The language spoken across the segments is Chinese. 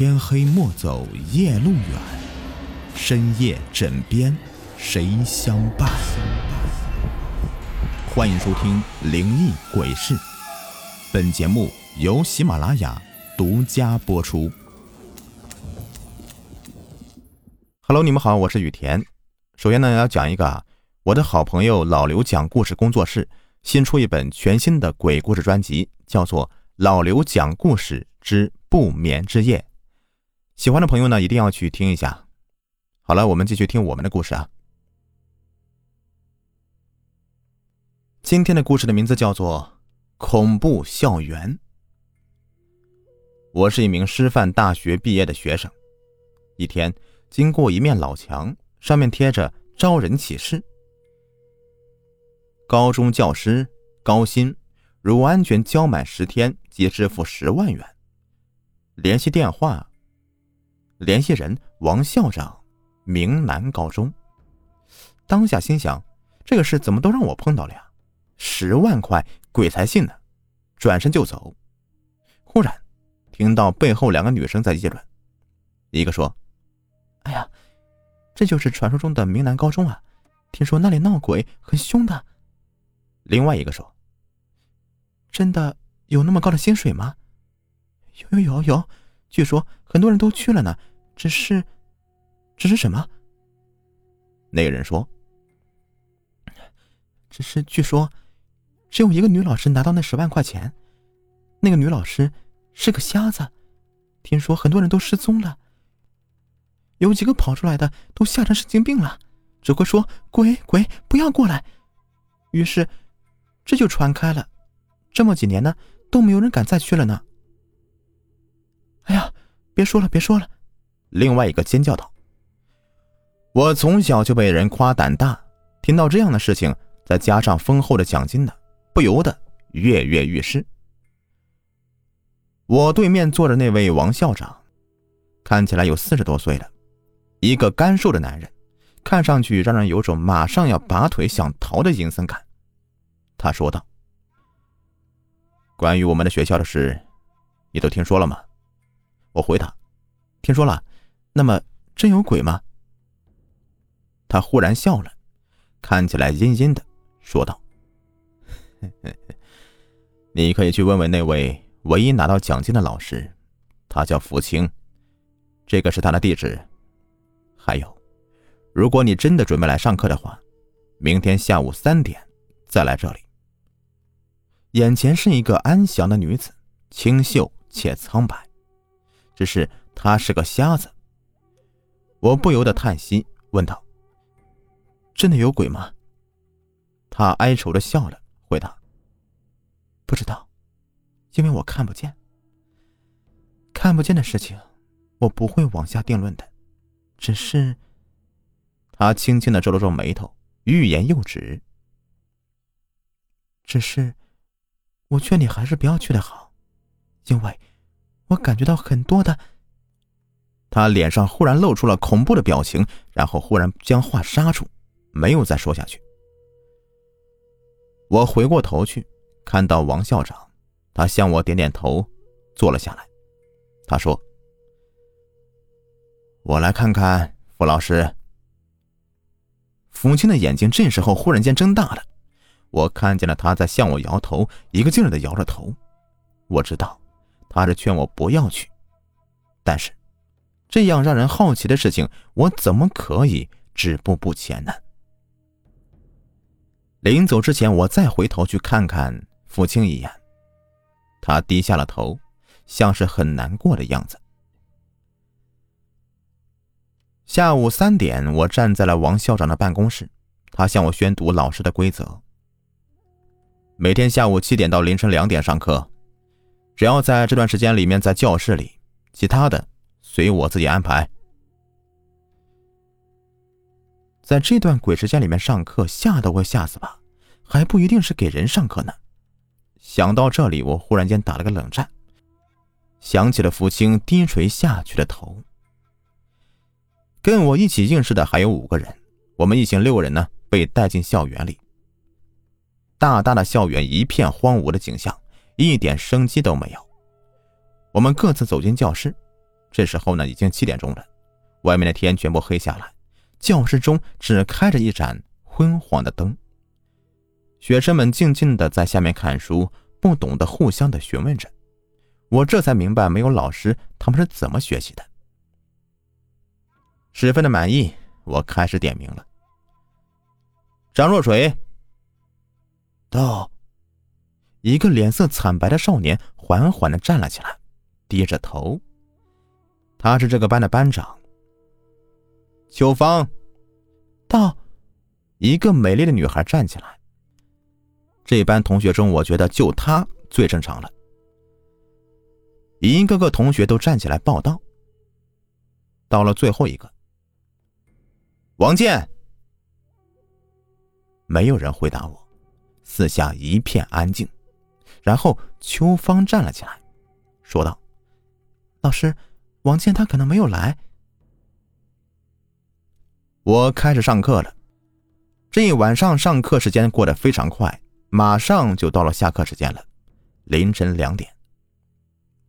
天黑莫走夜路远，深夜枕边谁相伴？欢迎收听《灵异鬼事》，本节目由喜马拉雅独家播出。Hello，你们好，我是雨田。首先呢，要讲一个啊，我的好朋友老刘讲故事工作室新出一本全新的鬼故事专辑，叫做《老刘讲故事之不眠之夜》。喜欢的朋友呢，一定要去听一下。好了，我们继续听我们的故事啊。今天的故事的名字叫做《恐怖校园》。我是一名师范大学毕业的学生。一天，经过一面老墙，上面贴着招人启事：高中教师高薪，如安全交满十天即支付十万元。联系电话。联系人王校长，明南高中。当下心想，这个事怎么都让我碰到了呀？十万块，鬼才信呢！转身就走。忽然，听到背后两个女生在议论，一个说：“哎呀，这就是传说中的明南高中啊！听说那里闹鬼很凶的。”另外一个说：“真的有那么高的薪水吗？”“有有有有，据说很多人都去了呢。”只是，只是什么？那个人说：“只是据说，只有一个女老师拿到那十万块钱。那个女老师是个瞎子，听说很多人都失踪了。有几个跑出来的都吓成神经病了，只会说‘鬼鬼，不要过来’。于是，这就传开了。这么几年呢，都没有人敢再去了呢。哎呀，别说了，别说了。”另外一个尖叫道：“我从小就被人夸胆大，听到这样的事情，再加上丰厚的奖金呢，不由得跃跃欲试。”我对面坐着那位王校长，看起来有四十多岁了，一个干瘦的男人，看上去让人有种马上要拔腿想逃的阴森感。他说道：“关于我们的学校的事，你都听说了吗？”我回答：“听说了。”那么真有鬼吗？他忽然笑了，看起来阴阴的，说道：“你可以去问问那位唯一拿到奖金的老师，他叫福清，这个是他的地址。还有，如果你真的准备来上课的话，明天下午三点再来这里。”眼前是一个安详的女子，清秀且苍白，只是她是个瞎子。我不由得叹息，问道：“真的有鬼吗？”他哀愁的笑了，回答：“不知道，因为我看不见。看不见的事情，我不会往下定论的。只是……”他轻轻的皱了皱眉头，欲言又止。只是，我劝你还是不要去的好，因为我感觉到很多的。他脸上忽然露出了恐怖的表情，然后忽然将话刹住，没有再说下去。我回过头去，看到王校长，他向我点点头，坐了下来。他说：“我来看看傅老师。”父亲的眼睛这时候忽然间睁大了，我看见了他在向我摇头，一个劲儿的摇着头。我知道他是劝我不要去，但是。这样让人好奇的事情，我怎么可以止步不前呢？临走之前，我再回头去看看父亲一眼，他低下了头，像是很难过的样子。下午三点，我站在了王校长的办公室，他向我宣读老师的规则：每天下午七点到凌晨两点上课，只要在这段时间里面在教室里，其他的。随我自己安排。在这段鬼时间里面上课，吓得我吓死吧？还不一定是给人上课呢。想到这里，我忽然间打了个冷战，想起了福清低垂下去的头。跟我一起应试的还有五个人，我们一行六个人呢，被带进校园里。大大的校园一片荒芜的景象，一点生机都没有。我们各自走进教室。这时候呢，已经七点钟了，外面的天全部黑下来，教室中只开着一盏昏黄的灯。学生们静静的在下面看书，不懂得互相的询问着。我这才明白，没有老师，他们是怎么学习的。十分的满意，我开始点名了。张若水，到。一个脸色惨白的少年缓缓的站了起来，低着头。他是这个班的班长。秋芳，到。一个美丽的女孩站起来。这班同学中，我觉得就她最正常了。一个个同学都站起来报道。到了最后一个，王健。没有人回答我，四下一片安静。然后秋芳站了起来，说道：“老师，王健他可能没有来。”我开始上课了。这一晚上上课时间过得非常快，马上就到了下课时间了，凌晨两点。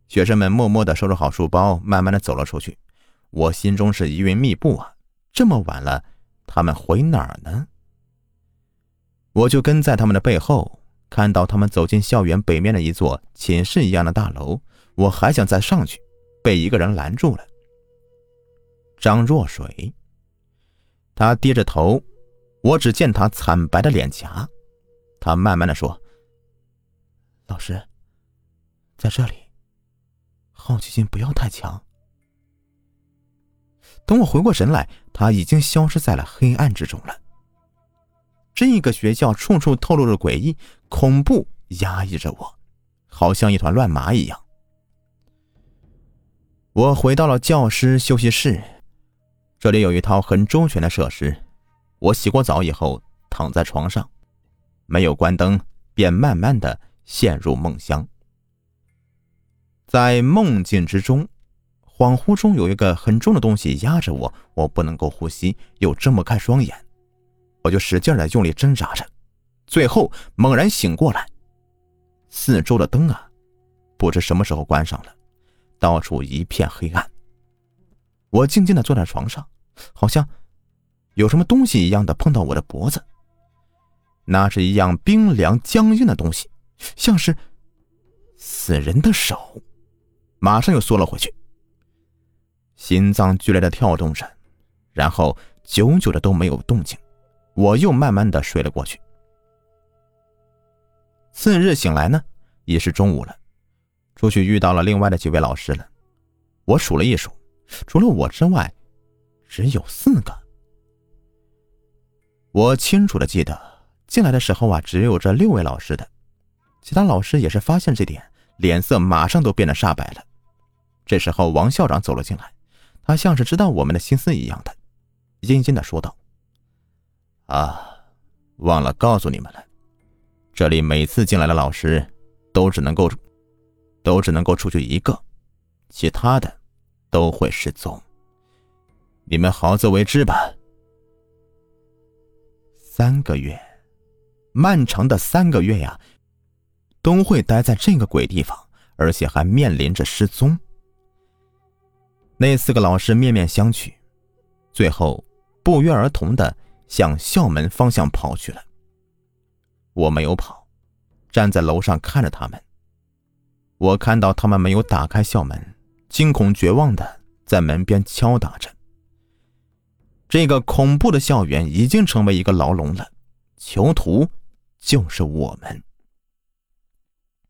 学生们默默的收拾好书包，慢慢的走了出去。我心中是疑云密布啊！这么晚了，他们回哪儿呢？我就跟在他们的背后。看到他们走进校园北面的一座寝室一样的大楼，我还想再上去，被一个人拦住了。张若水，他低着头，我只见他惨白的脸颊。他慢慢的说：“老师，在这里，好奇心不要太强。”等我回过神来，他已经消失在了黑暗之中了。这个学校处处透露着诡异、恐怖，压抑着我，好像一团乱麻一样。我回到了教师休息室，这里有一套很周全的设施。我洗过澡以后，躺在床上，没有关灯，便慢慢的陷入梦乡。在梦境之中，恍惚中有一个很重的东西压着我，我不能够呼吸，又睁不开双眼。我就使劲的用力挣扎着，最后猛然醒过来，四周的灯啊，不知什么时候关上了，到处一片黑暗。我静静的坐在床上，好像有什么东西一样的碰到我的脖子，那是一样冰凉僵硬的东西，像是死人的手，马上又缩了回去。心脏剧烈的跳动着，然后久久的都没有动静。我又慢慢的睡了过去。次日醒来呢，已是中午了，出去遇到了另外的几位老师了。我数了一数，除了我之外，只有四个。我清楚的记得，进来的时候啊，只有这六位老师的，其他老师也是发现这点，脸色马上都变得煞白了。这时候，王校长走了进来，他像是知道我们的心思一样的，阴阴的说道。啊，忘了告诉你们了，这里每次进来的老师都只能够，都只能够出去一个，其他的都会失踪。你们好自为之吧。三个月，漫长的三个月呀，都会待在这个鬼地方，而且还面临着失踪。那四个老师面面相觑，最后不约而同的。向校门方向跑去了。我没有跑，站在楼上看着他们。我看到他们没有打开校门，惊恐绝望的在门边敲打着。这个恐怖的校园已经成为一个牢笼了，囚徒就是我们。